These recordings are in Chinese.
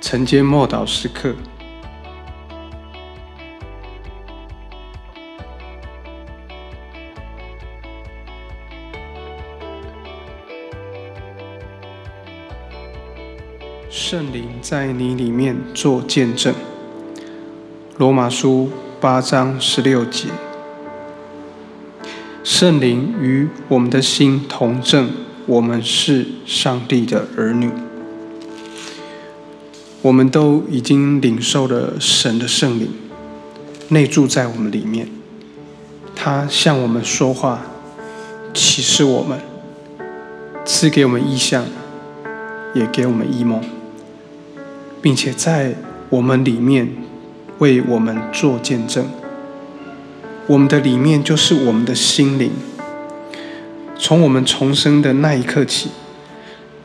晨间默祷时刻。圣灵在你里面做见证。罗马书八章十六节，圣灵与我们的心同证，我们是上帝的儿女。我们都已经领受了神的圣灵，内住在我们里面。他向我们说话，启示我们，赐给我们意象，也给我们异梦。并且在我们里面为我们做见证。我们的里面就是我们的心灵。从我们重生的那一刻起，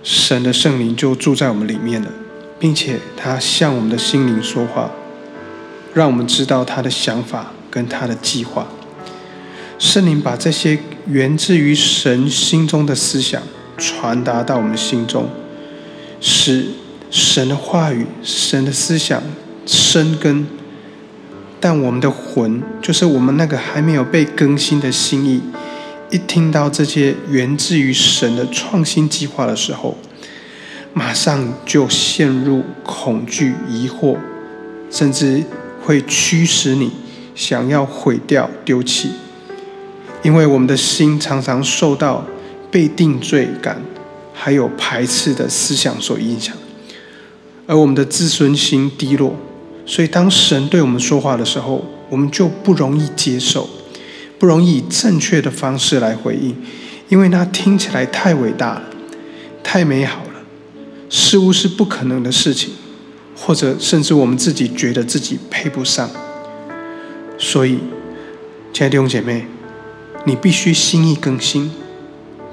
神的圣灵就住在我们里面了，并且他向我们的心灵说话，让我们知道他的想法跟他的计划。圣灵把这些源自于神心中的思想传达到我们心中，使。神的话语、神的思想生根，但我们的魂，就是我们那个还没有被更新的心意，一听到这些源自于神的创新计划的时候，马上就陷入恐惧、疑惑，甚至会驱使你想要毁掉、丢弃，因为我们的心常常受到被定罪感还有排斥的思想所影响。而我们的自尊心低落，所以当神对我们说话的时候，我们就不容易接受，不容易以正确的方式来回应，因为那听起来太伟大，太美好，似乎是不可能的事情，或者甚至我们自己觉得自己配不上。所以，亲爱的弟兄姐妹，你必须心意更新，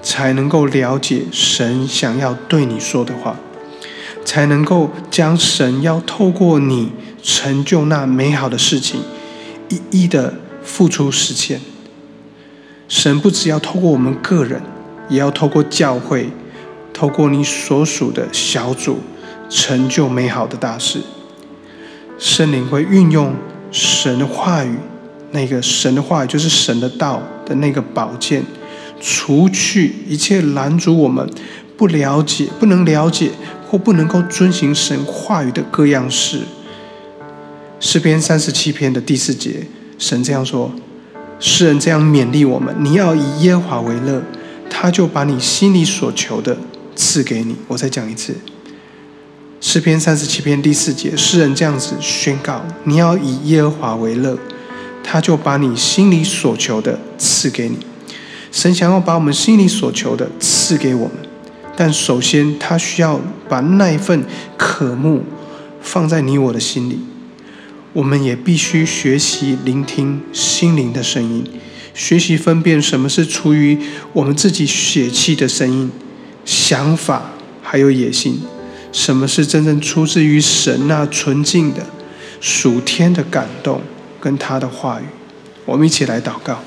才能够了解神想要对你说的话。才能够将神要透过你成就那美好的事情，一一的付出实现。神不只要透过我们个人，也要透过教会，透过你所属的小组，成就美好的大事。圣灵会运用神的话语，那个神的话语就是神的道的那个宝剑，除去一切拦阻我们不了解、不能了解。或不能够遵行神话语的各样事。诗篇三十七篇的第四节，神这样说：“世人这样勉励我们，你要以耶和华为乐，他就把你心里所求的赐给你。”我再讲一次，诗篇三十七篇第四节，诗人这样子宣告：“你要以耶和华为乐，他就把你心里所求的赐给你。”神想要把我们心里所求的赐给我们。但首先，他需要把那一份渴慕放在你我的心里。我们也必须学习聆听心灵的声音，学习分辨什么是出于我们自己血气的声音、想法还有野心，什么是真正出自于神那纯净的属天的感动跟他的话语。我们一起来祷告：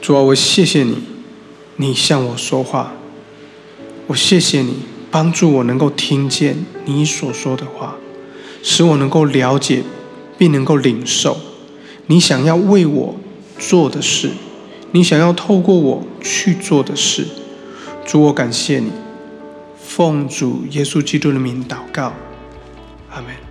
主啊，我谢谢你。你向我说话，我谢谢你帮助我能够听见你所说的话，使我能够了解并能够领受你想要为我做的事，你想要透过我去做的事。主，我感谢你，奉主耶稣基督的名祷告，阿门。